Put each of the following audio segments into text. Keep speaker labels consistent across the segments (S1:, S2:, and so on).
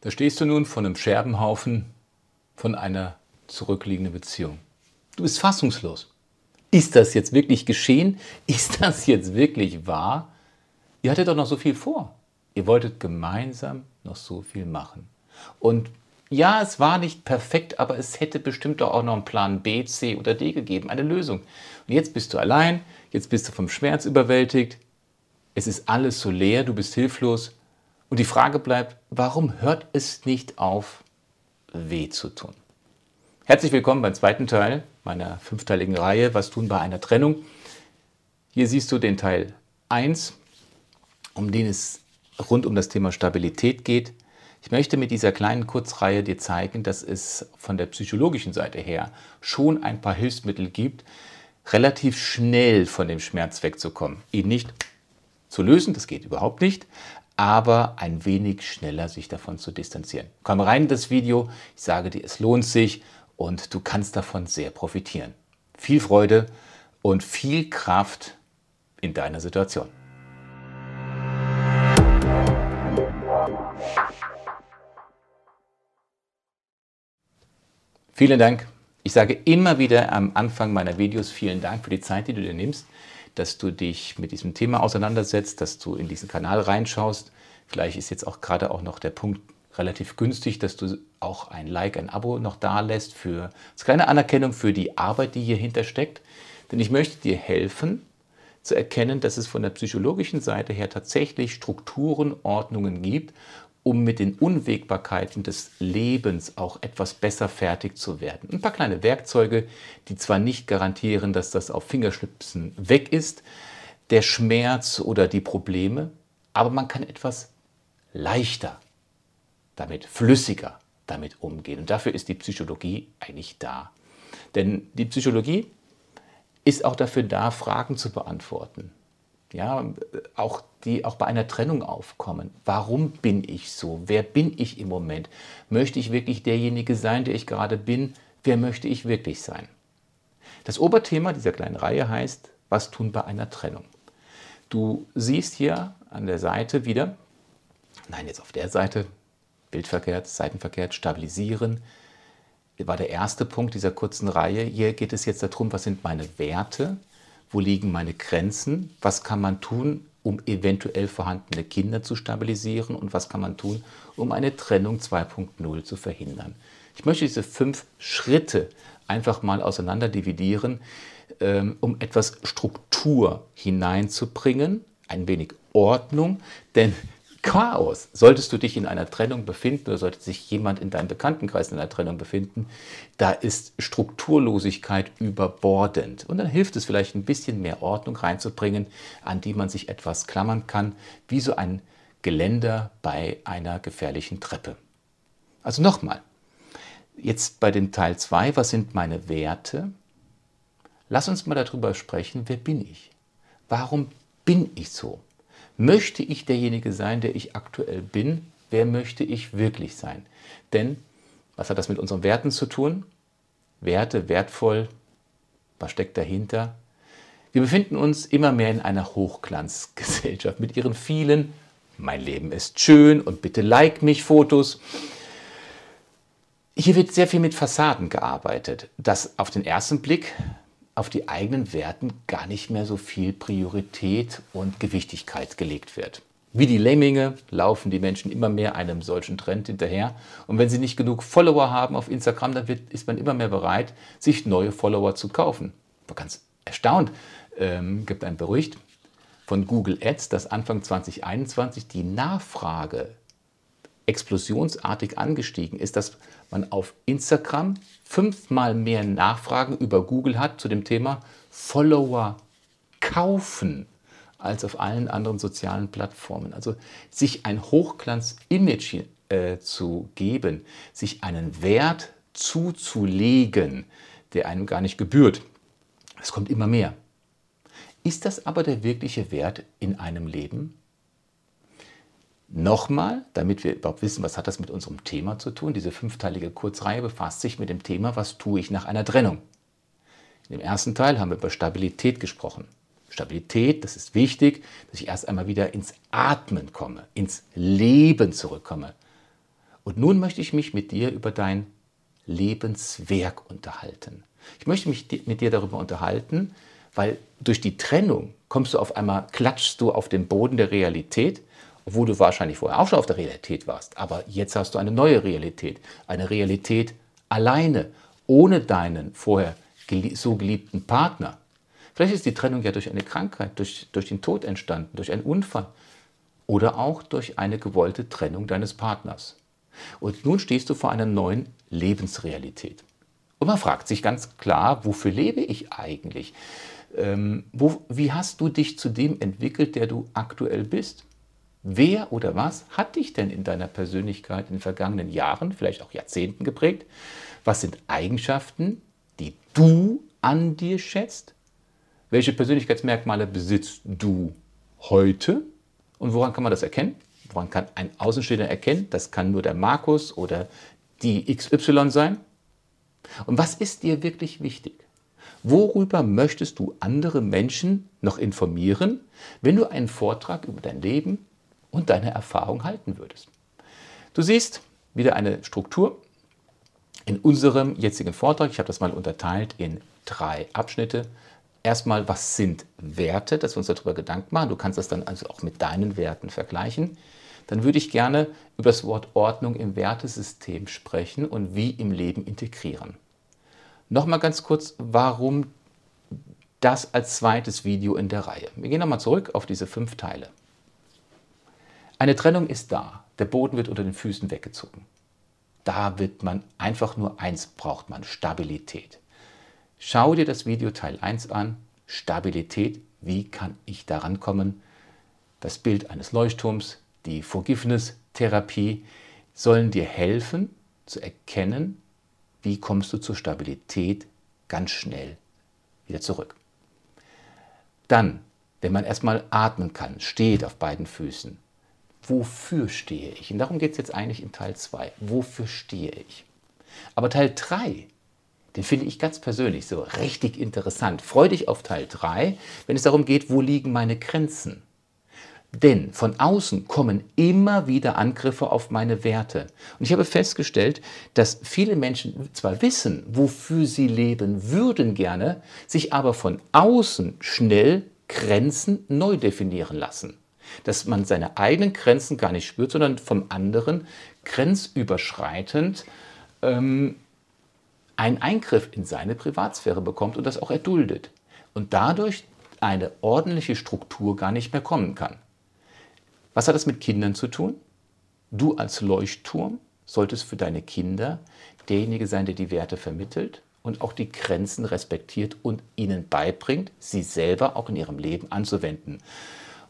S1: Da stehst du nun von einem Scherbenhaufen von einer zurückliegenden Beziehung. Du bist fassungslos. Ist das jetzt wirklich geschehen? Ist das jetzt wirklich wahr? Ihr hattet doch noch so viel vor. Ihr wolltet gemeinsam noch so viel machen. Und ja, es war nicht perfekt, aber es hätte bestimmt auch noch einen Plan B, C oder D gegeben, eine Lösung. Und jetzt bist du allein, jetzt bist du vom Schmerz überwältigt, es ist alles so leer, du bist hilflos. Und die Frage bleibt, warum hört es nicht auf, weh zu tun? Herzlich willkommen beim zweiten Teil meiner fünfteiligen Reihe Was tun bei einer Trennung? Hier siehst du den Teil 1, um den es rund um das Thema Stabilität geht. Ich möchte mit dieser kleinen Kurzreihe dir zeigen, dass es von der psychologischen Seite her schon ein paar Hilfsmittel gibt, relativ schnell von dem Schmerz wegzukommen. Ihn nicht zu lösen, das geht überhaupt nicht, aber ein wenig schneller sich davon zu distanzieren. Komm rein in das Video, ich sage dir, es lohnt sich und du kannst davon sehr profitieren. Viel Freude und viel Kraft in deiner Situation. Vielen Dank. Ich sage immer wieder am Anfang meiner Videos vielen Dank für die Zeit, die du dir nimmst, dass du dich mit diesem Thema auseinandersetzt, dass du in diesen Kanal reinschaust. Vielleicht ist jetzt auch gerade auch noch der Punkt relativ günstig, dass du auch ein Like, ein Abo noch da lässt für als kleine Anerkennung für die Arbeit, die hier hintersteckt. Denn ich möchte dir helfen, zu erkennen, dass es von der psychologischen Seite her tatsächlich Strukturen, Ordnungen gibt um mit den Unwägbarkeiten des Lebens auch etwas besser fertig zu werden. Ein paar kleine Werkzeuge, die zwar nicht garantieren, dass das auf Fingerschnipsen weg ist, der Schmerz oder die Probleme, aber man kann etwas leichter damit, flüssiger damit umgehen. Und dafür ist die Psychologie eigentlich da. Denn die Psychologie ist auch dafür da, Fragen zu beantworten ja, auch die auch bei einer Trennung aufkommen. Warum bin ich so? Wer bin ich im Moment? Möchte ich wirklich derjenige sein, der ich gerade bin? Wer möchte ich wirklich sein? Das Oberthema dieser kleinen Reihe heißt, was tun bei einer Trennung? Du siehst hier an der Seite wieder, nein, jetzt auf der Seite, bildverkehrt, seitenverkehrt, stabilisieren, war der erste Punkt dieser kurzen Reihe. Hier geht es jetzt darum, was sind meine Werte, wo liegen meine Grenzen, was kann man tun, um eventuell vorhandene Kinder zu stabilisieren? Und was kann man tun, um eine Trennung 2.0 zu verhindern. Ich möchte diese fünf Schritte einfach mal auseinander dividieren, ähm, um etwas Struktur hineinzubringen, ein wenig Ordnung, denn Chaos. Solltest du dich in einer Trennung befinden oder sollte sich jemand in deinem Bekanntenkreis in einer Trennung befinden, da ist Strukturlosigkeit überbordend. Und dann hilft es vielleicht ein bisschen mehr Ordnung reinzubringen, an die man sich etwas klammern kann, wie so ein Geländer bei einer gefährlichen Treppe. Also nochmal, jetzt bei dem Teil 2, was sind meine Werte? Lass uns mal darüber sprechen, wer bin ich? Warum bin ich so? Möchte ich derjenige sein, der ich aktuell bin? Wer möchte ich wirklich sein? Denn was hat das mit unseren Werten zu tun? Werte, wertvoll, was steckt dahinter? Wir befinden uns immer mehr in einer Hochglanzgesellschaft mit ihren vielen Mein Leben ist schön und bitte like mich Fotos. Hier wird sehr viel mit Fassaden gearbeitet, das auf den ersten Blick auf die eigenen Werten gar nicht mehr so viel Priorität und Gewichtigkeit gelegt wird. Wie die Lemminge laufen die Menschen immer mehr einem solchen Trend hinterher. Und wenn sie nicht genug Follower haben auf Instagram, dann wird, ist man immer mehr bereit, sich neue Follower zu kaufen. War ganz erstaunt. Ähm, gibt ein Bericht von Google Ads, dass Anfang 2021 die Nachfrage explosionsartig angestiegen ist, dass man auf Instagram fünfmal mehr Nachfragen über Google hat zu dem Thema Follower kaufen als auf allen anderen sozialen Plattformen. Also sich ein Hochglanz-Image äh, zu geben, sich einen Wert zuzulegen, der einem gar nicht gebührt. Es kommt immer mehr. Ist das aber der wirkliche Wert in einem Leben? Nochmal, damit wir überhaupt wissen, was hat das mit unserem Thema zu tun. Diese fünfteilige Kurzreihe befasst sich mit dem Thema, was tue ich nach einer Trennung. In dem ersten Teil haben wir über Stabilität gesprochen. Stabilität, das ist wichtig, dass ich erst einmal wieder ins Atmen komme, ins Leben zurückkomme. Und nun möchte ich mich mit dir über dein Lebenswerk unterhalten. Ich möchte mich mit dir darüber unterhalten, weil durch die Trennung kommst du auf einmal, klatschst du auf den Boden der Realität, obwohl du wahrscheinlich vorher auch schon auf der Realität warst. Aber jetzt hast du eine neue Realität, eine Realität alleine, ohne deinen vorher so geliebten Partner. Vielleicht ist die Trennung ja durch eine Krankheit, durch, durch den Tod entstanden, durch einen Unfall oder auch durch eine gewollte Trennung deines Partners. Und nun stehst du vor einer neuen Lebensrealität. Und man fragt sich ganz klar, wofür lebe ich eigentlich? Ähm, wo, wie hast du dich zu dem entwickelt, der du aktuell bist? Wer oder was hat dich denn in deiner Persönlichkeit in den vergangenen Jahren, vielleicht auch Jahrzehnten geprägt? Was sind Eigenschaften, die du an dir schätzt? Welche Persönlichkeitsmerkmale besitzt du heute? Und woran kann man das erkennen? Woran kann ein Außenstehender erkennen? Das kann nur der Markus oder die XY sein. Und was ist dir wirklich wichtig? Worüber möchtest du andere Menschen noch informieren, wenn du einen Vortrag über dein Leben und deine Erfahrung halten würdest? Du siehst wieder eine Struktur in unserem jetzigen Vortrag. Ich habe das mal unterteilt in drei Abschnitte. Erstmal, was sind Werte, dass wir uns darüber Gedanken machen. Du kannst das dann also auch mit deinen Werten vergleichen. Dann würde ich gerne über das Wort Ordnung im Wertesystem sprechen und wie im Leben integrieren. Nochmal ganz kurz, warum das als zweites Video in der Reihe. Wir gehen nochmal zurück auf diese fünf Teile. Eine Trennung ist da. Der Boden wird unter den Füßen weggezogen. Da wird man einfach nur eins braucht man, Stabilität. Schau dir das Video Teil 1 an. Stabilität, wie kann ich daran kommen? Das Bild eines Leuchtturms, die Forgiveness-Therapie sollen dir helfen zu erkennen, wie kommst du zur Stabilität ganz schnell wieder zurück. Dann, wenn man erstmal atmen kann, steht auf beiden Füßen, wofür stehe ich? Und darum geht es jetzt eigentlich in Teil 2. Wofür stehe ich? Aber Teil 3, den finde ich ganz persönlich so richtig interessant. Freu dich auf Teil 3, wenn es darum geht, wo liegen meine Grenzen? Denn von außen kommen immer wieder Angriffe auf meine Werte. Und ich habe festgestellt, dass viele Menschen zwar wissen, wofür sie leben würden gerne, sich aber von außen schnell Grenzen neu definieren lassen. Dass man seine eigenen Grenzen gar nicht spürt, sondern vom anderen grenzüberschreitend ähm, einen Eingriff in seine Privatsphäre bekommt und das auch erduldet. Und dadurch eine ordentliche Struktur gar nicht mehr kommen kann. Was hat das mit Kindern zu tun? Du als Leuchtturm solltest für deine Kinder derjenige sein, der die Werte vermittelt und auch die Grenzen respektiert und ihnen beibringt, sie selber auch in ihrem Leben anzuwenden.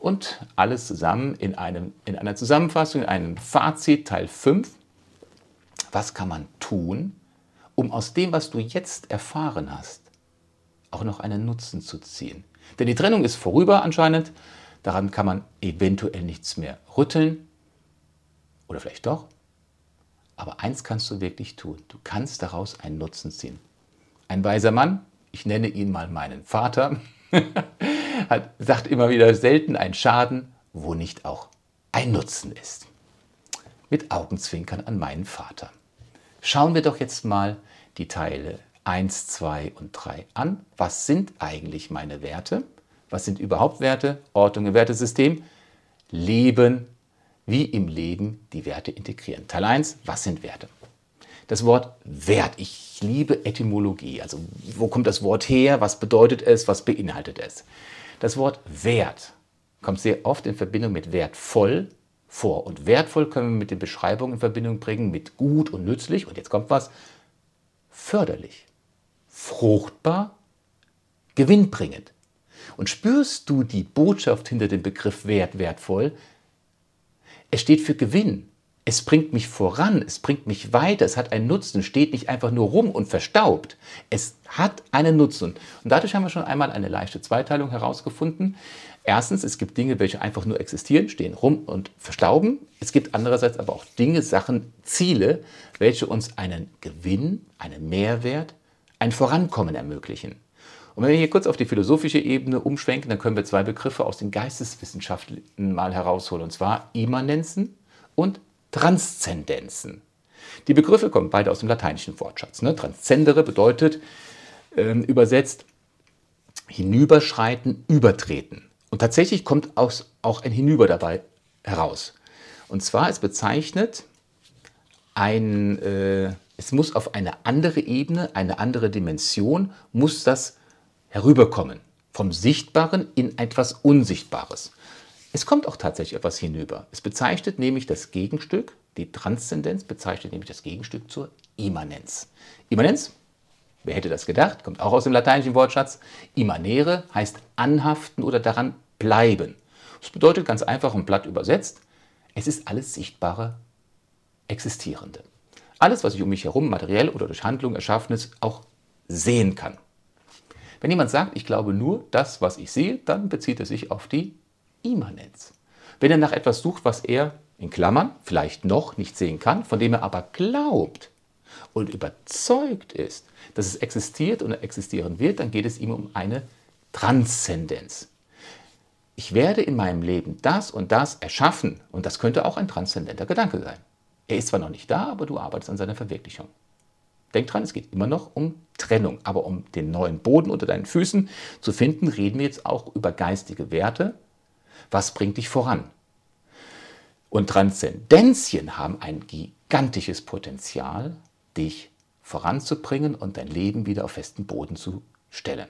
S1: Und alles zusammen in, einem, in einer Zusammenfassung, in einem Fazit, Teil 5. Was kann man tun, um aus dem, was du jetzt erfahren hast, auch noch einen Nutzen zu ziehen? Denn die Trennung ist vorüber anscheinend. Daran kann man eventuell nichts mehr rütteln. Oder vielleicht doch. Aber eins kannst du wirklich tun. Du kannst daraus einen Nutzen ziehen. Ein weiser Mann, ich nenne ihn mal meinen Vater, hat, sagt immer wieder selten ein Schaden, wo nicht auch ein Nutzen ist. Mit Augenzwinkern an meinen Vater. Schauen wir doch jetzt mal die Teile 1, 2 und 3 an. Was sind eigentlich meine Werte? Was sind überhaupt Werte? Ordnung im Wertesystem. Leben, wie im Leben die Werte integrieren. Teil 1, was sind Werte? Das Wort Wert, ich liebe Etymologie. Also wo kommt das Wort her? Was bedeutet es? Was beinhaltet es? Das Wort Wert kommt sehr oft in Verbindung mit wertvoll vor. Und wertvoll können wir mit den Beschreibungen in Verbindung bringen mit gut und nützlich. Und jetzt kommt was. Förderlich, fruchtbar, gewinnbringend. Und spürst du die Botschaft hinter dem Begriff Wert, wertvoll? Es steht für Gewinn. Es bringt mich voran, es bringt mich weiter, es hat einen Nutzen, steht nicht einfach nur rum und verstaubt. Es hat einen Nutzen. Und dadurch haben wir schon einmal eine leichte Zweiteilung herausgefunden. Erstens, es gibt Dinge, welche einfach nur existieren, stehen rum und verstauben. Es gibt andererseits aber auch Dinge, Sachen, Ziele, welche uns einen Gewinn, einen Mehrwert, ein Vorankommen ermöglichen. Und wenn wir hier kurz auf die philosophische Ebene umschwenken, dann können wir zwei Begriffe aus den Geisteswissenschaften mal herausholen, und zwar Immanenzen und Transzendenzen. Die Begriffe kommen beide aus dem lateinischen Wortschatz. Ne? Transzendere bedeutet ähm, übersetzt hinüberschreiten, übertreten. Und tatsächlich kommt auch ein Hinüber dabei heraus. Und zwar, es bezeichnet ein, äh, es muss auf eine andere Ebene, eine andere Dimension, muss das herüberkommen. Vom Sichtbaren in etwas Unsichtbares. Es kommt auch tatsächlich etwas hinüber. Es bezeichnet nämlich das Gegenstück, die Transzendenz bezeichnet nämlich das Gegenstück zur Immanenz. Immanenz, wer hätte das gedacht, kommt auch aus dem lateinischen Wortschatz. Immanere heißt anhaften oder daran bleiben. Das bedeutet ganz einfach und platt übersetzt, es ist alles sichtbare, existierende. Alles, was ich um mich herum materiell oder durch Handlung erschaffenes auch sehen kann. Wenn jemand sagt, ich glaube nur das, was ich sehe, dann bezieht er sich auf die Immanenz. Wenn er nach etwas sucht, was er in Klammern vielleicht noch nicht sehen kann, von dem er aber glaubt und überzeugt ist, dass es existiert und existieren wird, dann geht es ihm um eine Transzendenz. Ich werde in meinem Leben das und das erschaffen und das könnte auch ein transzendenter Gedanke sein. Er ist zwar noch nicht da, aber du arbeitest an seiner Verwirklichung. Denk dran, es geht immer noch um Trennung, aber um den neuen Boden unter deinen Füßen zu finden, reden wir jetzt auch über geistige Werte. Was bringt dich voran? Und Transzendenzien haben ein gigantisches Potenzial, dich voranzubringen und dein Leben wieder auf festen Boden zu stellen.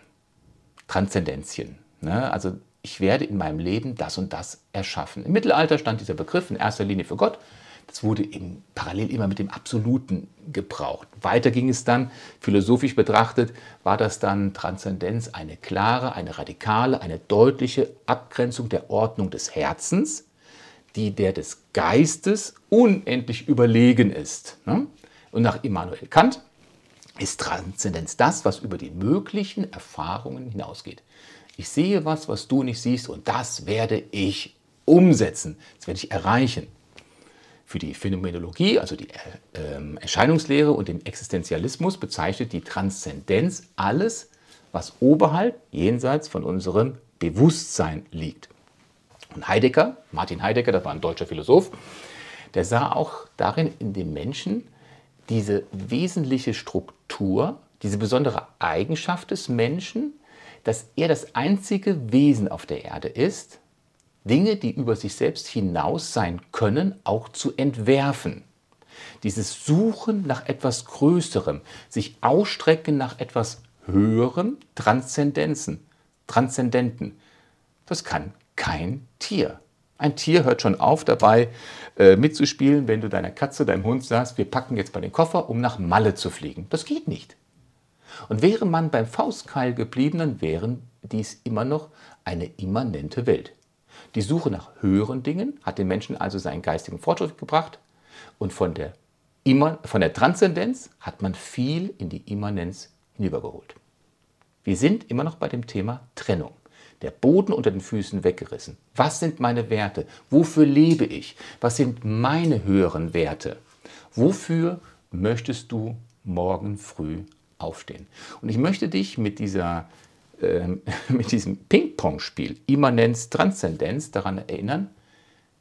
S1: Transzendenzien. Ne? Also ich werde in meinem Leben das und das erschaffen. Im Mittelalter stand dieser Begriff in erster Linie für Gott. Das wurde eben parallel immer mit dem Absoluten gebraucht. Weiter ging es dann, philosophisch betrachtet, war das dann Transzendenz eine klare, eine radikale, eine deutliche Abgrenzung der Ordnung des Herzens, die der des Geistes unendlich überlegen ist. Ne? Und nach Immanuel Kant ist Transzendenz das, was über die möglichen Erfahrungen hinausgeht. Ich sehe was, was du nicht siehst und das werde ich umsetzen, das werde ich erreichen. Für die Phänomenologie, also die äh, Erscheinungslehre und den Existenzialismus bezeichnet die Transzendenz alles, was oberhalb, jenseits von unserem Bewusstsein liegt. Und Heidegger, Martin Heidegger, das war ein deutscher Philosoph, der sah auch darin in dem Menschen diese wesentliche Struktur, diese besondere Eigenschaft des Menschen, dass er das einzige Wesen auf der Erde ist, Dinge, die über sich selbst hinaus sein können, auch zu entwerfen. Dieses Suchen nach etwas Größerem, sich ausstrecken nach etwas Höherem, Transzendenzen, Transzendenten, das kann kein Tier. Ein Tier hört schon auf dabei äh, mitzuspielen, wenn du deiner Katze, deinem Hund sagst, wir packen jetzt mal den Koffer, um nach Malle zu fliegen. Das geht nicht. Und wäre man beim Faustkeil geblieben, dann wären dies immer noch eine immanente Welt. Die Suche nach höheren Dingen hat den Menschen also seinen geistigen Fortschritt gebracht und von der, von der Transzendenz hat man viel in die Immanenz hinübergeholt. Wir sind immer noch bei dem Thema Trennung der Boden unter den Füßen weggerissen. Was sind meine Werte? Wofür lebe ich? Was sind meine höheren Werte? Wofür möchtest du morgen früh aufstehen? Und ich möchte dich mit, dieser, äh, mit diesem Ping-Pong-Spiel Immanenz, Transzendenz daran erinnern,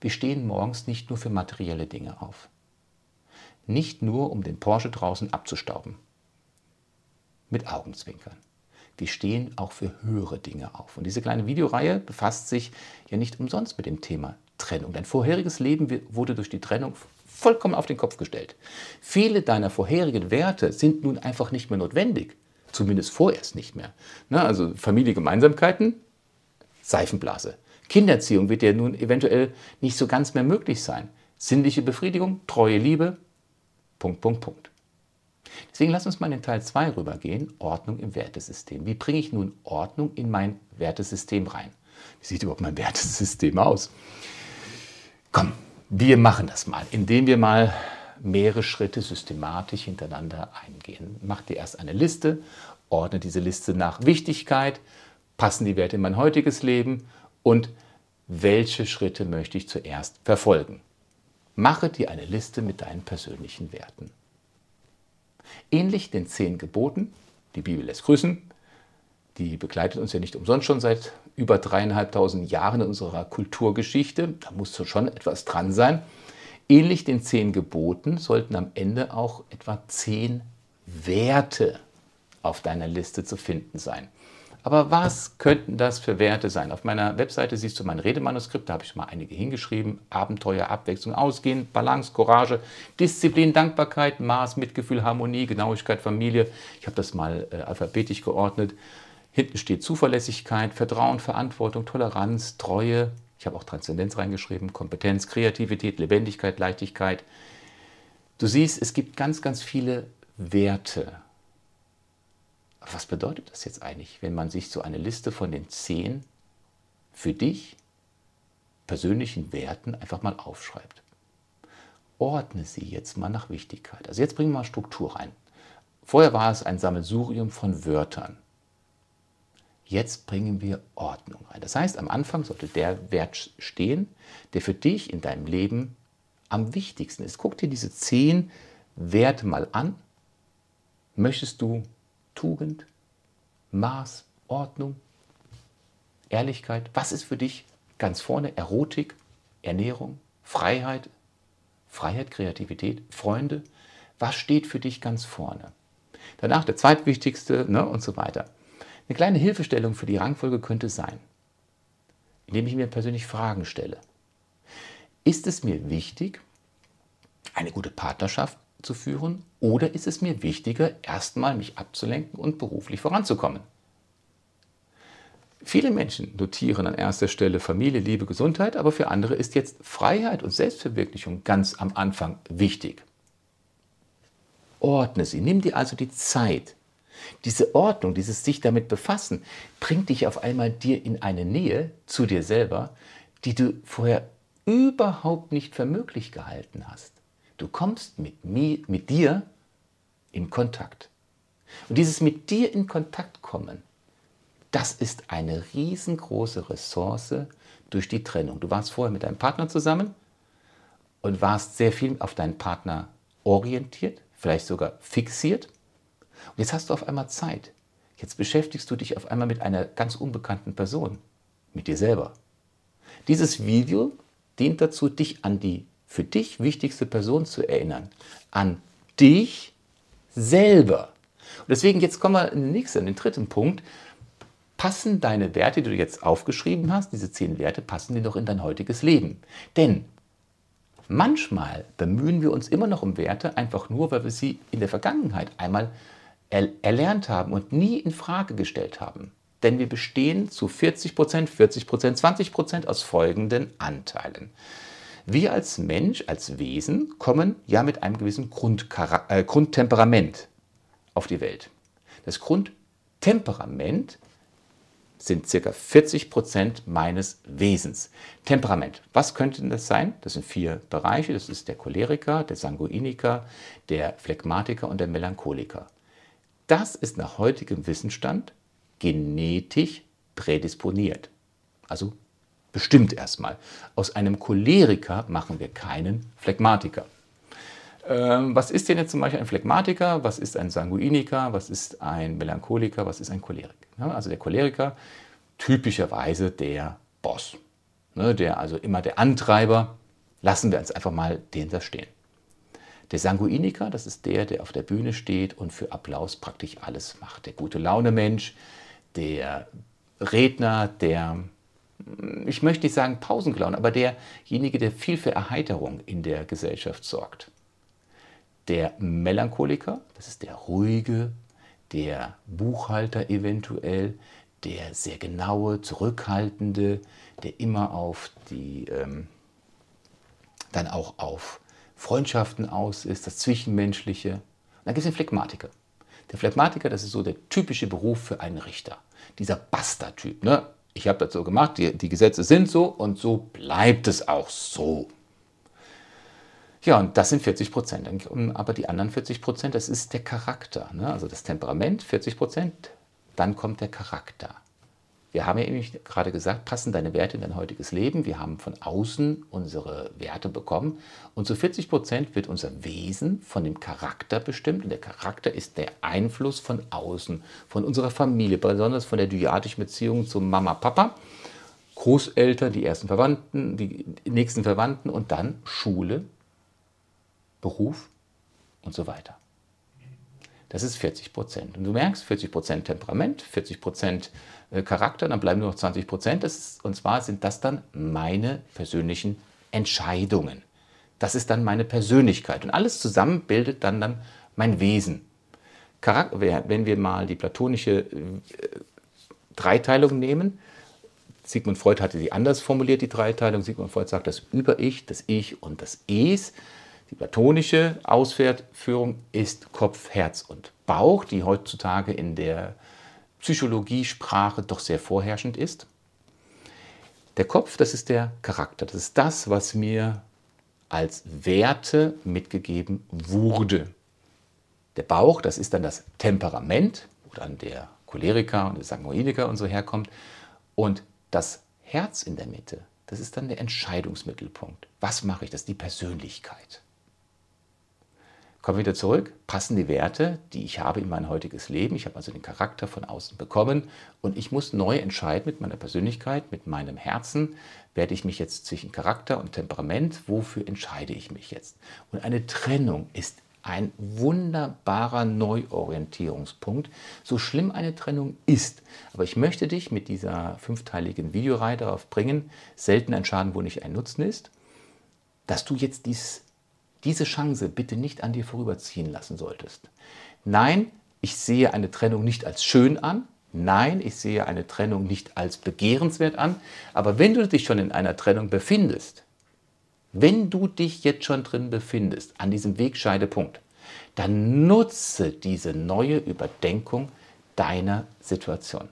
S1: wir stehen morgens nicht nur für materielle Dinge auf. Nicht nur, um den Porsche draußen abzustauben. Mit Augenzwinkern wir stehen auch für höhere Dinge auf. Und diese kleine Videoreihe befasst sich ja nicht umsonst mit dem Thema Trennung. Dein vorheriges Leben wurde durch die Trennung vollkommen auf den Kopf gestellt. Viele deiner vorherigen Werte sind nun einfach nicht mehr notwendig. Zumindest vorerst nicht mehr. Na, also Familiengemeinsamkeiten, Seifenblase. Kindererziehung wird ja nun eventuell nicht so ganz mehr möglich sein. Sinnliche Befriedigung, treue Liebe, Punkt, Punkt, Punkt. Deswegen lass uns mal in Teil 2 rübergehen, Ordnung im Wertesystem. Wie bringe ich nun Ordnung in mein Wertesystem rein? Wie sieht überhaupt mein Wertesystem aus? Komm, wir machen das mal, indem wir mal mehrere Schritte systematisch hintereinander eingehen. Mach dir erst eine Liste, ordne diese Liste nach Wichtigkeit, passen die Werte in mein heutiges Leben und welche Schritte möchte ich zuerst verfolgen. Mache dir eine Liste mit deinen persönlichen Werten. Ähnlich den zehn Geboten, die Bibel lässt grüßen, die begleitet uns ja nicht umsonst schon seit über dreieinhalbtausend Jahren in unserer Kulturgeschichte. Da muss schon etwas dran sein. Ähnlich den zehn Geboten sollten am Ende auch etwa zehn Werte auf deiner Liste zu finden sein. Aber was könnten das für Werte sein? Auf meiner Webseite siehst du mein Redemanuskript, da habe ich mal einige hingeschrieben. Abenteuer, Abwechslung, Ausgehen, Balance, Courage, Disziplin, Dankbarkeit, Maß, Mitgefühl, Harmonie, Genauigkeit, Familie. Ich habe das mal äh, alphabetisch geordnet. Hinten steht Zuverlässigkeit, Vertrauen, Verantwortung, Toleranz, Treue. Ich habe auch Transzendenz reingeschrieben, Kompetenz, Kreativität, Lebendigkeit, Leichtigkeit. Du siehst, es gibt ganz, ganz viele Werte was bedeutet das jetzt eigentlich, wenn man sich so eine Liste von den zehn für dich persönlichen Werten einfach mal aufschreibt? Ordne sie jetzt mal nach Wichtigkeit. Also jetzt bringen wir mal Struktur rein. Vorher war es ein Sammelsurium von Wörtern. Jetzt bringen wir Ordnung rein. Das heißt, am Anfang sollte der Wert stehen, der für dich in deinem Leben am wichtigsten ist. Guck dir diese zehn Werte mal an. Möchtest du Tugend, Maß, Ordnung, Ehrlichkeit. Was ist für dich ganz vorne? Erotik, Ernährung, Freiheit, Freiheit, Kreativität, Freunde. Was steht für dich ganz vorne? Danach der zweitwichtigste ne, und so weiter. Eine kleine Hilfestellung für die Rangfolge könnte sein, indem ich mir persönlich Fragen stelle. Ist es mir wichtig, eine gute Partnerschaft zu führen oder ist es mir wichtiger, erstmal mich abzulenken und beruflich voranzukommen? Viele Menschen notieren an erster Stelle Familie, Liebe, Gesundheit, aber für andere ist jetzt Freiheit und Selbstverwirklichung ganz am Anfang wichtig. Ordne sie, nimm dir also die Zeit. Diese Ordnung, dieses sich damit befassen, bringt dich auf einmal dir in eine Nähe zu dir selber, die du vorher überhaupt nicht für möglich gehalten hast. Du kommst mit, mir, mit dir in Kontakt. Und dieses mit dir in Kontakt kommen, das ist eine riesengroße Ressource durch die Trennung. Du warst vorher mit deinem Partner zusammen und warst sehr viel auf deinen Partner orientiert, vielleicht sogar fixiert. Und jetzt hast du auf einmal Zeit. Jetzt beschäftigst du dich auf einmal mit einer ganz unbekannten Person, mit dir selber. Dieses Video dient dazu, dich an die für dich wichtigste Person zu erinnern. An dich selber. Und deswegen, jetzt kommen wir in den nächsten, in den dritten Punkt. Passen deine Werte, die du jetzt aufgeschrieben hast, diese zehn Werte, passen die noch in dein heutiges Leben? Denn manchmal bemühen wir uns immer noch um Werte, einfach nur, weil wir sie in der Vergangenheit einmal er erlernt haben und nie in Frage gestellt haben. Denn wir bestehen zu 40 Prozent, 40 Prozent, 20 Prozent aus folgenden Anteilen. Wir als Mensch, als Wesen kommen ja mit einem gewissen äh, Grundtemperament auf die Welt. Das Grundtemperament sind ca. 40 Prozent meines Wesens. Temperament. Was könnte das sein? Das sind vier Bereiche. Das ist der Choleriker, der Sanguiniker, der Phlegmatiker und der Melancholiker. Das ist nach heutigem Wissensstand genetisch prädisponiert. Also Bestimmt erstmal. Aus einem Choleriker machen wir keinen Phlegmatiker. Ähm, was ist denn jetzt zum Beispiel ein Phlegmatiker? Was ist ein Sanguiniker? Was ist ein Melancholiker? Was ist ein Choleriker? Ja, also der Choleriker, typischerweise der Boss. Ne, der also immer der Antreiber. Lassen wir uns einfach mal den da stehen. Der Sanguiniker, das ist der, der auf der Bühne steht und für Applaus praktisch alles macht. Der gute Laune Mensch, der Redner, der ich möchte nicht sagen Pausenclown, aber derjenige, der viel für Erheiterung in der Gesellschaft sorgt. Der Melancholiker, das ist der ruhige, der Buchhalter eventuell, der sehr genaue, zurückhaltende, der immer auf die, ähm, dann auch auf Freundschaften aus ist, das Zwischenmenschliche. Und dann gibt es den Phlegmatiker. Der Phlegmatiker, das ist so der typische Beruf für einen Richter. Dieser Bastard-Typ. Ne? ich habe das so gemacht, die, die Gesetze sind so und so bleibt es auch so. Ja, und das sind 40 Prozent. Aber die anderen 40 Prozent, das ist der Charakter. Ne? Also das Temperament, 40 Prozent, dann kommt der Charakter. Wir haben ja eben gerade gesagt, passen deine Werte in dein heutiges Leben. Wir haben von außen unsere Werte bekommen. Und zu 40 Prozent wird unser Wesen von dem Charakter bestimmt. Und der Charakter ist der Einfluss von außen, von unserer Familie, besonders von der dyadischen Beziehung zu Mama, Papa, Großeltern, die ersten Verwandten, die nächsten Verwandten und dann Schule, Beruf und so weiter. Das ist 40 Prozent. Und du merkst, 40 Prozent Temperament, 40 Prozent Charakter, dann bleiben nur noch 20 Prozent. Und zwar sind das dann meine persönlichen Entscheidungen. Das ist dann meine Persönlichkeit. Und alles zusammen bildet dann, dann mein Wesen. Wenn wir mal die platonische äh, Dreiteilung nehmen, Sigmund Freud hatte sie anders formuliert, die Dreiteilung. Sigmund Freud sagt das Über-Ich, das Ich und das Es. Die platonische Ausführung ist Kopf, Herz und Bauch, die heutzutage in der Psychologiesprache doch sehr vorherrschend ist. Der Kopf, das ist der Charakter, das ist das, was mir als Werte mitgegeben wurde. Der Bauch, das ist dann das Temperament, wo dann der Choleriker und der Sanguiniker und so herkommt. Und das Herz in der Mitte, das ist dann der Entscheidungsmittelpunkt. Was mache ich? Das ist die Persönlichkeit. Kommen wir wieder zurück. Passen die Werte, die ich habe in mein heutiges Leben? Ich habe also den Charakter von außen bekommen und ich muss neu entscheiden mit meiner Persönlichkeit, mit meinem Herzen. Werde ich mich jetzt zwischen Charakter und Temperament? Wofür entscheide ich mich jetzt? Und eine Trennung ist ein wunderbarer Neuorientierungspunkt, so schlimm eine Trennung ist. Aber ich möchte dich mit dieser fünfteiligen Videoreihe darauf bringen, selten ein Schaden, wo nicht ein Nutzen ist, dass du jetzt dies, diese Chance bitte nicht an dir vorüberziehen lassen solltest. Nein, ich sehe eine Trennung nicht als schön an. Nein, ich sehe eine Trennung nicht als begehrenswert an. Aber wenn du dich schon in einer Trennung befindest, wenn du dich jetzt schon drin befindest, an diesem Wegscheidepunkt, dann nutze diese neue Überdenkung deiner Situation.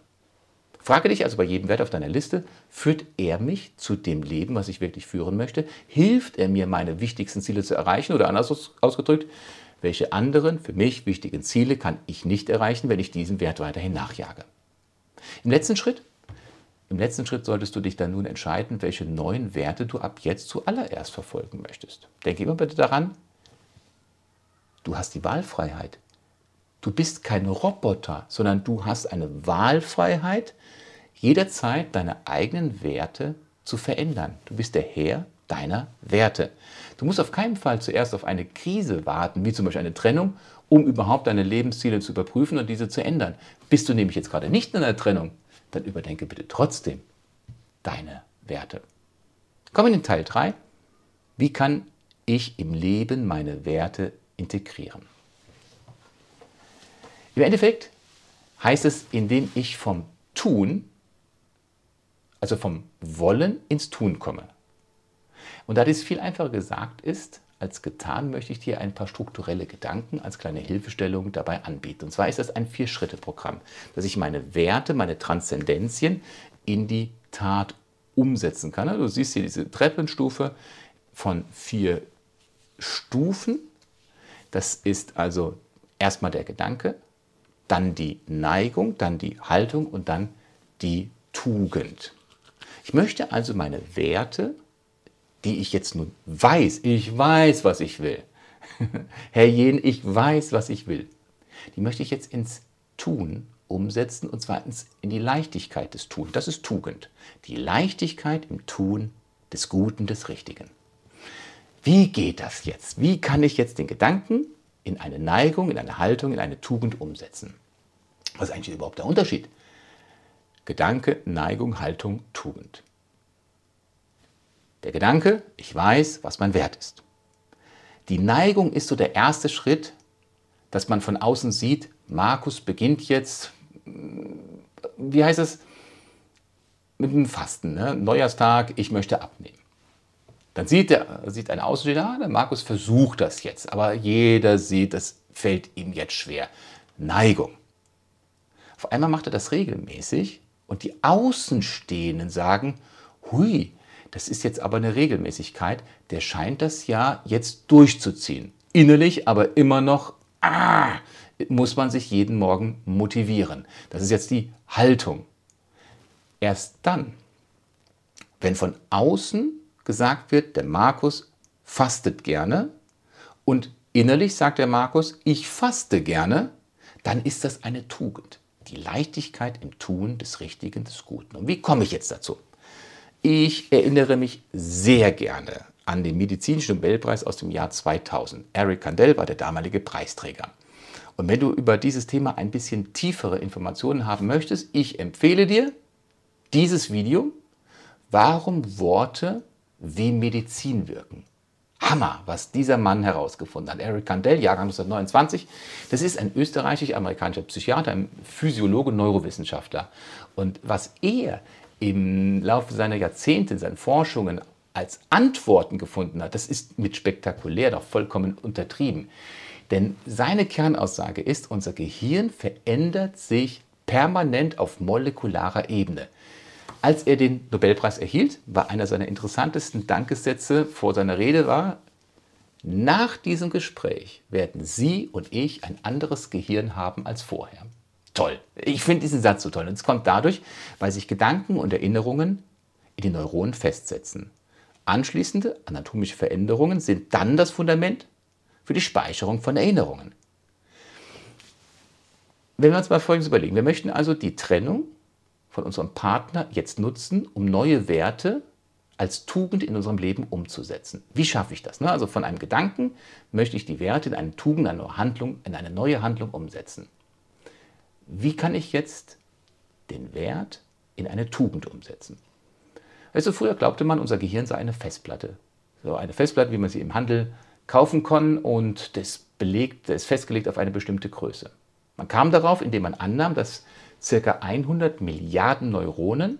S1: Frage dich also bei jedem Wert auf deiner Liste, führt er mich zu dem Leben, was ich wirklich führen möchte? Hilft er mir, meine wichtigsten Ziele zu erreichen? Oder anders ausgedrückt, welche anderen für mich wichtigen Ziele kann ich nicht erreichen, wenn ich diesem Wert weiterhin nachjage? Im letzten Schritt im letzten Schritt solltest du dich dann nun entscheiden, welche neuen Werte du ab jetzt zuallererst verfolgen möchtest. Denke immer bitte daran, du hast die Wahlfreiheit. Du bist kein Roboter, sondern du hast eine Wahlfreiheit, jederzeit deine eigenen Werte zu verändern. Du bist der Herr deiner Werte. Du musst auf keinen Fall zuerst auf eine Krise warten, wie zum Beispiel eine Trennung, um überhaupt deine Lebensziele zu überprüfen und diese zu ändern. Bist du nämlich jetzt gerade nicht in einer Trennung, dann überdenke bitte trotzdem deine Werte. Kommen wir in Teil 3. Wie kann ich im Leben meine Werte integrieren? Im Endeffekt heißt es, indem ich vom Tun, also vom Wollen ins Tun komme. Und da dies viel einfacher gesagt ist, als getan, möchte ich dir ein paar strukturelle Gedanken als kleine Hilfestellung dabei anbieten. Und zwar ist das ein Vier-Schritte-Programm, dass ich meine Werte, meine Transzendenzien in die Tat umsetzen kann. Du siehst hier diese Treppenstufe von vier Stufen. Das ist also erstmal der Gedanke, dann die Neigung, dann die Haltung und dann die Tugend. Ich möchte also meine Werte die ich jetzt nun weiß, ich weiß, was ich will. Herr Jen, ich weiß, was ich will. Die möchte ich jetzt ins Tun umsetzen und zwar in die Leichtigkeit des Tun. Das ist Tugend. Die Leichtigkeit im Tun des Guten, des Richtigen. Wie geht das jetzt? Wie kann ich jetzt den Gedanken in eine Neigung, in eine Haltung, in eine Tugend umsetzen? Was ist eigentlich überhaupt der Unterschied? Gedanke, Neigung, Haltung, Tugend. Der Gedanke, ich weiß, was mein Wert ist. Die Neigung ist so der erste Schritt, dass man von außen sieht, Markus beginnt jetzt, wie heißt es, mit dem Fasten, ne? Neujahrstag, ich möchte abnehmen. Dann sieht, der, sieht ein Außenstehender, ah, der Markus versucht das jetzt, aber jeder sieht, das fällt ihm jetzt schwer. Neigung. Auf einmal macht er das regelmäßig und die Außenstehenden sagen, hui, das ist jetzt aber eine Regelmäßigkeit, der scheint das ja jetzt durchzuziehen. Innerlich aber immer noch, ah, muss man sich jeden Morgen motivieren. Das ist jetzt die Haltung. Erst dann, wenn von außen gesagt wird, der Markus fastet gerne und innerlich sagt der Markus, ich faste gerne, dann ist das eine Tugend. Die Leichtigkeit im Tun des Richtigen, des Guten. Und wie komme ich jetzt dazu? Ich erinnere mich sehr gerne an den medizinischen Nobelpreis aus dem Jahr 2000. Eric Kandel war der damalige Preisträger. Und wenn du über dieses Thema ein bisschen tiefere Informationen haben möchtest, ich empfehle dir dieses Video, warum Worte wie Medizin wirken. Hammer, was dieser Mann herausgefunden hat. Eric Kandel, Jahrgang 1929. Das ist ein österreichisch-amerikanischer Psychiater, ein Physiologe, Neurowissenschaftler. Und was er im Laufe seiner Jahrzehnte in seinen Forschungen als Antworten gefunden hat, das ist mit spektakulär doch vollkommen untertrieben. Denn seine Kernaussage ist, unser Gehirn verändert sich permanent auf molekularer Ebene. Als er den Nobelpreis erhielt, war einer seiner interessantesten Dankessätze vor seiner Rede war, nach diesem Gespräch werden Sie und ich ein anderes Gehirn haben als vorher. Toll. Ich finde diesen Satz so toll. Und es kommt dadurch, weil sich Gedanken und Erinnerungen in den Neuronen festsetzen. Anschließende anatomische Veränderungen sind dann das Fundament für die Speicherung von Erinnerungen. Wenn wir uns mal Folgendes überlegen. Wir möchten also die Trennung von unserem Partner jetzt nutzen, um neue Werte als Tugend in unserem Leben umzusetzen. Wie schaffe ich das? Ne? Also von einem Gedanken möchte ich die Werte in eine Tugend, eine Handlung, in eine neue Handlung umsetzen. Wie kann ich jetzt den Wert in eine Tugend umsetzen? Also früher glaubte man, unser Gehirn sei eine Festplatte. So eine Festplatte, wie man sie im Handel kaufen kann und das, belegt, das ist festgelegt auf eine bestimmte Größe. Man kam darauf, indem man annahm, dass ca. 100 Milliarden Neuronen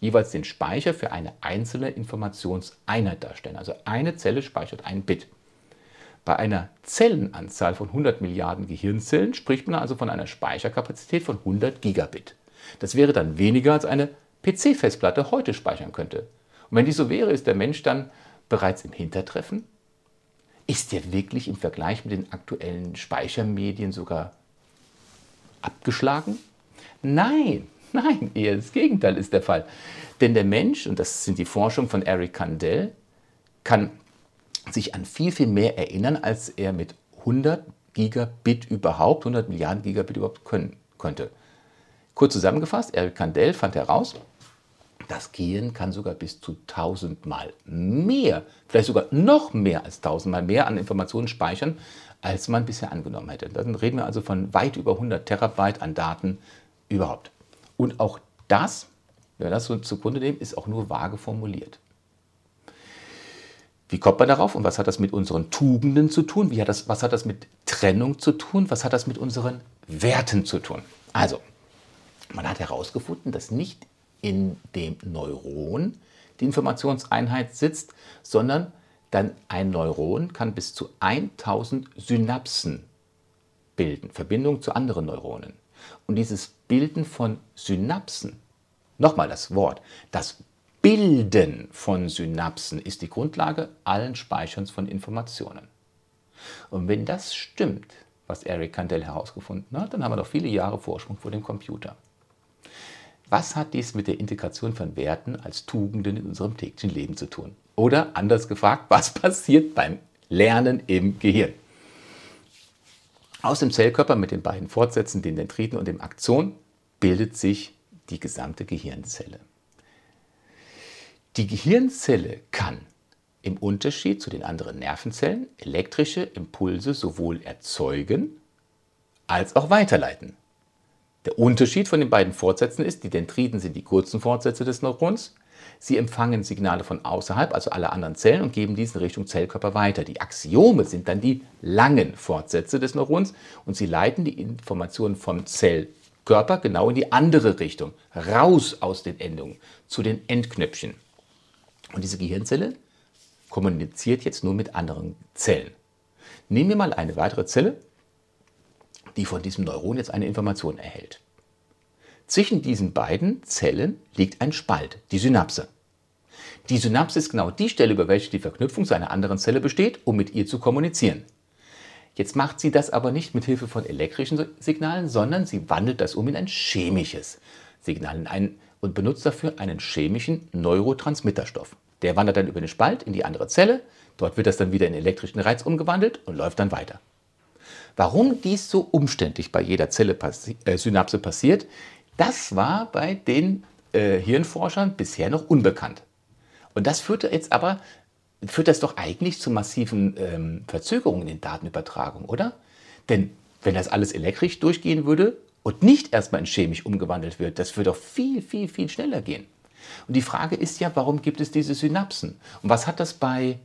S1: jeweils den Speicher für eine einzelne Informationseinheit darstellen. Also eine Zelle speichert ein Bit. Bei einer Zellenanzahl von 100 Milliarden Gehirnzellen spricht man also von einer Speicherkapazität von 100 Gigabit. Das wäre dann weniger als eine PC-Festplatte heute speichern könnte. Und wenn dies so wäre, ist der Mensch dann bereits im Hintertreffen? Ist er wirklich im Vergleich mit den aktuellen Speichermedien sogar abgeschlagen? Nein, nein, eher das Gegenteil ist der Fall. Denn der Mensch, und das sind die Forschungen von Eric Kandel, kann sich an viel, viel mehr erinnern, als er mit 100 Gigabit überhaupt, 100 Milliarden Gigabit überhaupt können, könnte. Kurz zusammengefasst, Eric Kandel fand heraus, das Gehirn kann sogar bis zu 1000 Mal mehr, vielleicht sogar noch mehr als 1000 Mal mehr an Informationen speichern, als man bisher angenommen hätte. Dann reden wir also von weit über 100 Terabyte an Daten überhaupt. Und auch das, wenn wir das so zugrunde nehmen, ist auch nur vage formuliert. Wie kommt man darauf und was hat das mit unseren Tugenden zu tun? Wie hat das, was hat das mit Trennung zu tun? Was hat das mit unseren Werten zu tun? Also, man hat herausgefunden, dass nicht in dem Neuron die Informationseinheit sitzt, sondern dann ein Neuron kann bis zu 1000 Synapsen bilden, Verbindung zu anderen Neuronen. Und dieses Bilden von Synapsen, nochmal das Wort, das Bilden von Synapsen ist die Grundlage allen Speicherns von Informationen. Und wenn das stimmt, was Eric Kandel herausgefunden hat, dann haben wir noch viele Jahre Vorsprung vor dem Computer. Was hat dies mit der Integration von Werten als Tugenden in unserem täglichen Leben zu tun? Oder anders gefragt, was passiert beim Lernen im Gehirn? Aus dem Zellkörper mit den beiden Fortsätzen, den Dendriten und dem Aktion, bildet sich die gesamte Gehirnzelle. Die Gehirnzelle kann im Unterschied zu den anderen Nervenzellen elektrische Impulse sowohl erzeugen als auch weiterleiten. Der Unterschied von den beiden Fortsätzen ist, die Dendriten sind die kurzen Fortsätze des Neurons. Sie empfangen Signale von außerhalb, also alle anderen Zellen, und geben diese Richtung Zellkörper weiter. Die Axiome sind dann die langen Fortsätze des Neurons und sie leiten die Informationen vom Zellkörper genau in die andere Richtung, raus aus den Endungen, zu den Endknöpfchen. Und diese Gehirnzelle kommuniziert jetzt nur mit anderen Zellen. Nehmen wir mal eine weitere Zelle, die von diesem Neuron jetzt eine Information erhält. Zwischen diesen beiden Zellen liegt ein Spalt, die Synapse. Die Synapse ist genau die Stelle, über welche die Verknüpfung zu einer anderen Zelle besteht, um mit ihr zu kommunizieren. Jetzt macht sie das aber nicht mit Hilfe von elektrischen Signalen, sondern sie wandelt das um in ein chemisches Signal in einen, und benutzt dafür einen chemischen Neurotransmitterstoff. Der wandert dann über den Spalt in die andere Zelle, dort wird das dann wieder in elektrischen Reiz umgewandelt und läuft dann weiter. Warum dies so umständlich bei jeder Zelle passi äh, Synapse passiert, das war bei den äh, Hirnforschern bisher noch unbekannt. Und das führte jetzt aber führt das doch eigentlich zu massiven ähm, Verzögerungen in Datenübertragung, oder? Denn wenn das alles elektrisch durchgehen würde und nicht erstmal in chemisch umgewandelt wird, das würde doch viel, viel, viel schneller gehen. Und die Frage ist ja, warum gibt es diese Synapsen? Und was hat das bei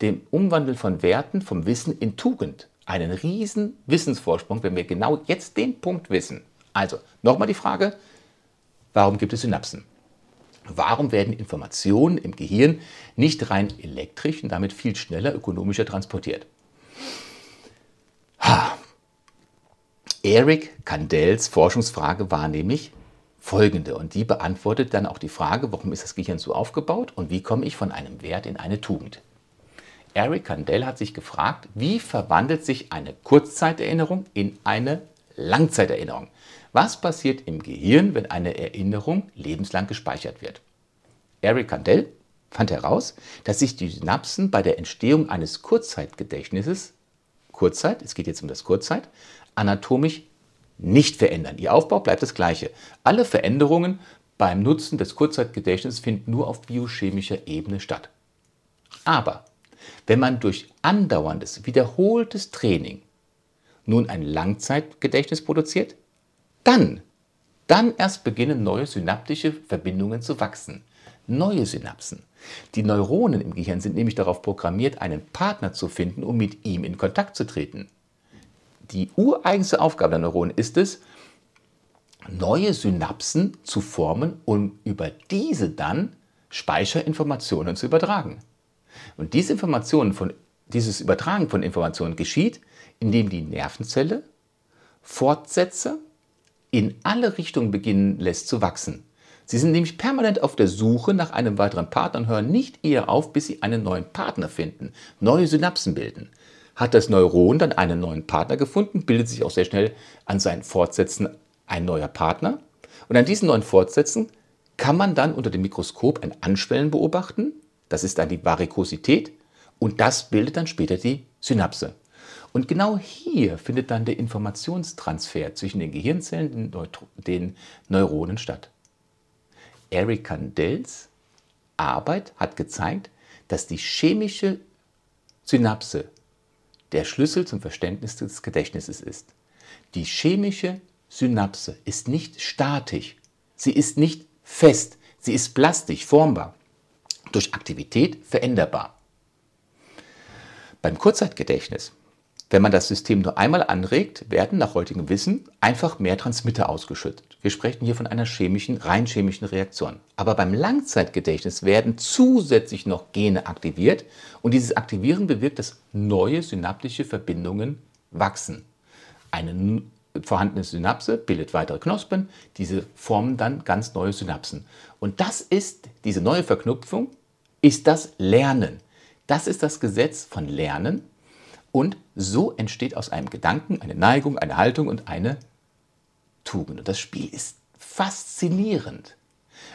S1: dem Umwandeln von Werten, vom Wissen in Tugend? Einen riesen Wissensvorsprung, wenn wir genau jetzt den Punkt wissen. Also, nochmal die Frage, warum gibt es Synapsen? Warum werden Informationen im Gehirn nicht rein elektrisch und damit viel schneller, ökonomischer transportiert? Ha. Eric Kandells Forschungsfrage war nämlich folgende und die beantwortet dann auch die Frage, warum ist das Gehirn so aufgebaut und wie komme ich von einem Wert in eine Tugend? Eric Kandel hat sich gefragt, wie verwandelt sich eine Kurzzeiterinnerung in eine Langzeiterinnerung? Was passiert im Gehirn, wenn eine Erinnerung lebenslang gespeichert wird? Eric Kandel fand heraus, dass sich die Synapsen bei der Entstehung eines Kurzzeitgedächtnisses, Kurzzeit, es geht jetzt um das Kurzzeit, anatomisch nicht verändern. Ihr Aufbau bleibt das gleiche. Alle Veränderungen beim Nutzen des Kurzzeitgedächtnisses finden nur auf biochemischer Ebene statt. Aber wenn man durch andauerndes, wiederholtes Training nun ein Langzeitgedächtnis produziert, dann, dann erst beginnen neue synaptische Verbindungen zu wachsen. Neue Synapsen. Die Neuronen im Gehirn sind nämlich darauf programmiert, einen Partner zu finden, um mit ihm in Kontakt zu treten. Die ureigenste Aufgabe der Neuronen ist es, neue Synapsen zu formen, um über diese dann Speicherinformationen zu übertragen. Und diese Informationen von, dieses Übertragen von Informationen geschieht, indem die Nervenzelle Fortsätze in alle Richtungen beginnen lässt zu wachsen. Sie sind nämlich permanent auf der Suche nach einem weiteren Partner und hören nicht eher auf, bis sie einen neuen Partner finden, neue Synapsen bilden. Hat das Neuron dann einen neuen Partner gefunden, bildet sich auch sehr schnell an seinen Fortsätzen ein neuer Partner. Und an diesen neuen Fortsätzen kann man dann unter dem Mikroskop ein Anschwellen beobachten. Das ist dann die Varikosität und das bildet dann später die Synapse. Und genau hier findet dann der Informationstransfer zwischen den Gehirnzellen, den, den Neuronen statt. Eric Kandells Arbeit hat gezeigt, dass die chemische Synapse der Schlüssel zum Verständnis des Gedächtnisses ist. Die chemische Synapse ist nicht statisch, sie ist nicht fest, sie ist plastisch, formbar, durch Aktivität veränderbar. Beim Kurzzeitgedächtnis wenn man das System nur einmal anregt, werden nach heutigem Wissen einfach mehr Transmitter ausgeschüttet. Wir sprechen hier von einer chemischen, rein chemischen Reaktion. Aber beim Langzeitgedächtnis werden zusätzlich noch Gene aktiviert und dieses Aktivieren bewirkt, dass neue synaptische Verbindungen wachsen. Eine vorhandene Synapse bildet weitere Knospen, diese formen dann ganz neue Synapsen. Und das ist, diese neue Verknüpfung, ist das Lernen. Das ist das Gesetz von Lernen und so entsteht aus einem Gedanken eine Neigung, eine Haltung und eine Tugend. Und das Spiel ist faszinierend.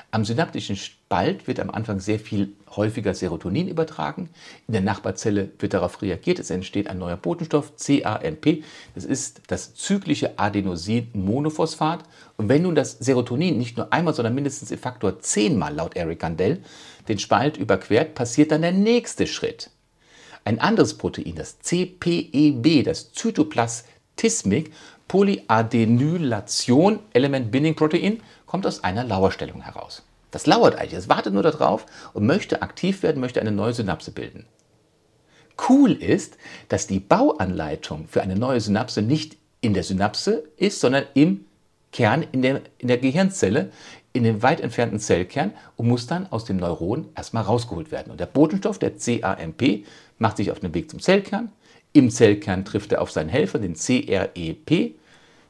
S1: Am synaptischen Spalt wird am Anfang sehr viel häufiger Serotonin übertragen. In der Nachbarzelle wird darauf reagiert. Es entsteht ein neuer Botenstoff, CAMP. Das ist das zyklische Adenosin-Monophosphat. Und wenn nun das Serotonin nicht nur einmal, sondern mindestens im Faktor zehnmal laut Eric Kandel den Spalt überquert, passiert dann der nächste Schritt. Ein anderes Protein, das CPEB, das Zytoplastismic Polyadenylation Element Binding Protein, kommt aus einer Lauerstellung heraus. Das lauert eigentlich, es wartet nur darauf und möchte aktiv werden, möchte eine neue Synapse bilden. Cool ist, dass die Bauanleitung für eine neue Synapse nicht in der Synapse ist, sondern im Kern, in der, in der Gehirnzelle, in dem weit entfernten Zellkern und muss dann aus dem Neuron erstmal rausgeholt werden. Und der Botenstoff, der CAMP, macht sich auf den Weg zum Zellkern. Im Zellkern trifft er auf seinen Helfer, den CREP,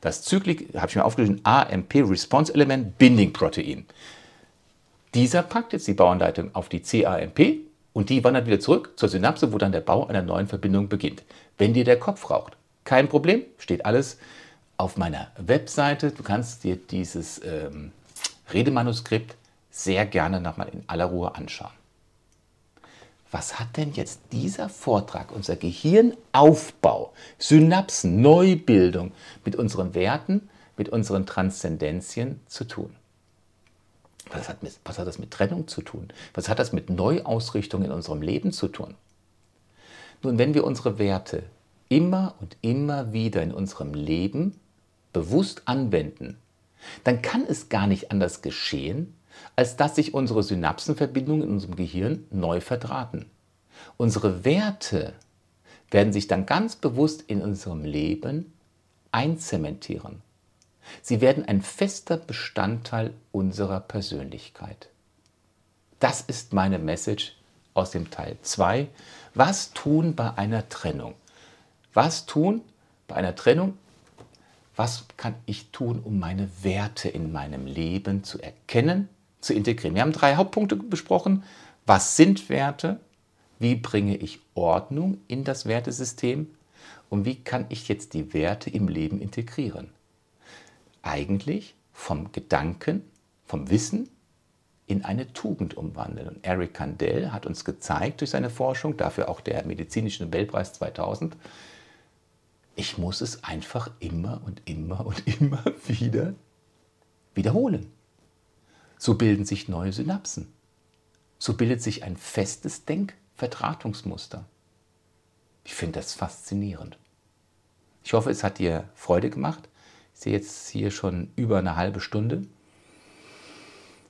S1: das Zyklik, habe ich mir aufgeschrieben, AMP Response Element Binding Protein. Dieser packt jetzt die Bauanleitung auf die CAMP und die wandert wieder zurück zur Synapse, wo dann der Bau einer neuen Verbindung beginnt. Wenn dir der Kopf raucht, kein Problem, steht alles auf meiner Webseite. Du kannst dir dieses ähm, Redemanuskript sehr gerne nochmal in aller Ruhe anschauen. Was hat denn jetzt dieser Vortrag, unser Gehirnaufbau, Synapsen, Neubildung mit unseren Werten, mit unseren Transzendenzien zu tun? Was hat, was hat das mit Trennung zu tun? Was hat das mit Neuausrichtung in unserem Leben zu tun? Nun, wenn wir unsere Werte immer und immer wieder in unserem Leben bewusst anwenden, dann kann es gar nicht anders geschehen, als dass sich unsere Synapsenverbindungen in unserem Gehirn neu verdrahten. Unsere Werte werden sich dann ganz bewusst in unserem Leben einzementieren. Sie werden ein fester Bestandteil unserer Persönlichkeit. Das ist meine Message aus dem Teil 2. Was tun bei einer Trennung? Was tun bei einer Trennung? Was kann ich tun, um meine Werte in meinem Leben zu erkennen, zu integrieren? Wir haben drei Hauptpunkte besprochen. Was sind Werte? Wie bringe ich Ordnung in das Wertesystem? Und wie kann ich jetzt die Werte im Leben integrieren? Eigentlich vom Gedanken, vom Wissen in eine Tugend umwandeln. Und Eric Kandel hat uns gezeigt durch seine Forschung, dafür auch der medizinische Nobelpreis 2000, ich muss es einfach immer und immer und immer wieder wiederholen. So bilden sich neue Synapsen. So bildet sich ein festes Denkverdrahtungsmuster. Ich finde das faszinierend. Ich hoffe, es hat dir Freude gemacht. Ich sehe jetzt hier schon über eine halbe Stunde.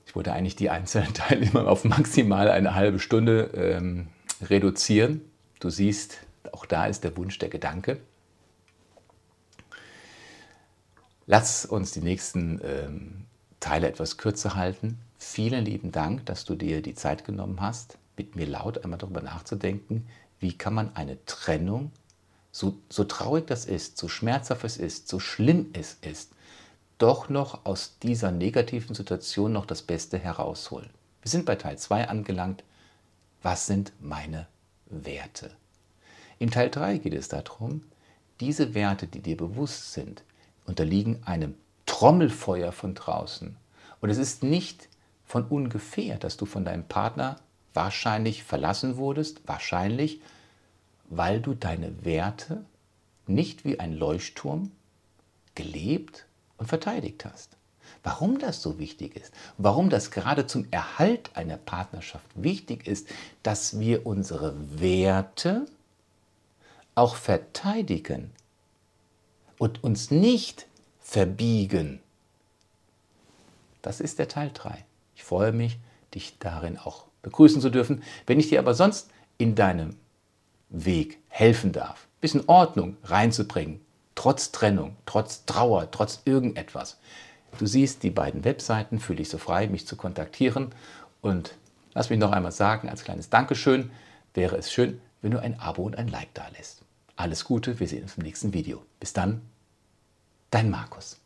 S1: Ich wollte eigentlich die einzelnen Teile immer auf maximal eine halbe Stunde ähm, reduzieren. Du siehst, auch da ist der Wunsch, der Gedanke. Lass uns die nächsten ähm, Teile etwas kürzer halten. Vielen lieben Dank, dass du dir die Zeit genommen hast, mit mir laut einmal darüber nachzudenken, wie kann man eine Trennung, so, so traurig das ist, so schmerzhaft es ist, so schlimm es ist, doch noch aus dieser negativen Situation noch das Beste herausholen. Wir sind bei Teil 2 angelangt. Was sind meine Werte? Im Teil 3 geht es darum, diese Werte, die dir bewusst sind, unterliegen einem Trommelfeuer von draußen. Und es ist nicht von ungefähr, dass du von deinem Partner wahrscheinlich verlassen wurdest, wahrscheinlich, weil du deine Werte nicht wie ein Leuchtturm gelebt und verteidigt hast. Warum das so wichtig ist, warum das gerade zum Erhalt einer Partnerschaft wichtig ist, dass wir unsere Werte auch verteidigen, und uns nicht verbiegen. Das ist der Teil 3. Ich freue mich, dich darin auch begrüßen zu dürfen. Wenn ich dir aber sonst in deinem Weg helfen darf, ein bisschen Ordnung reinzubringen, trotz Trennung, trotz Trauer, trotz irgendetwas. Du siehst die beiden Webseiten, fühle dich so frei, mich zu kontaktieren. Und lass mich noch einmal sagen, als kleines Dankeschön, wäre es schön, wenn du ein Abo und ein Like da lässt. Alles Gute, wir sehen uns im nächsten Video. Bis dann, dein Markus.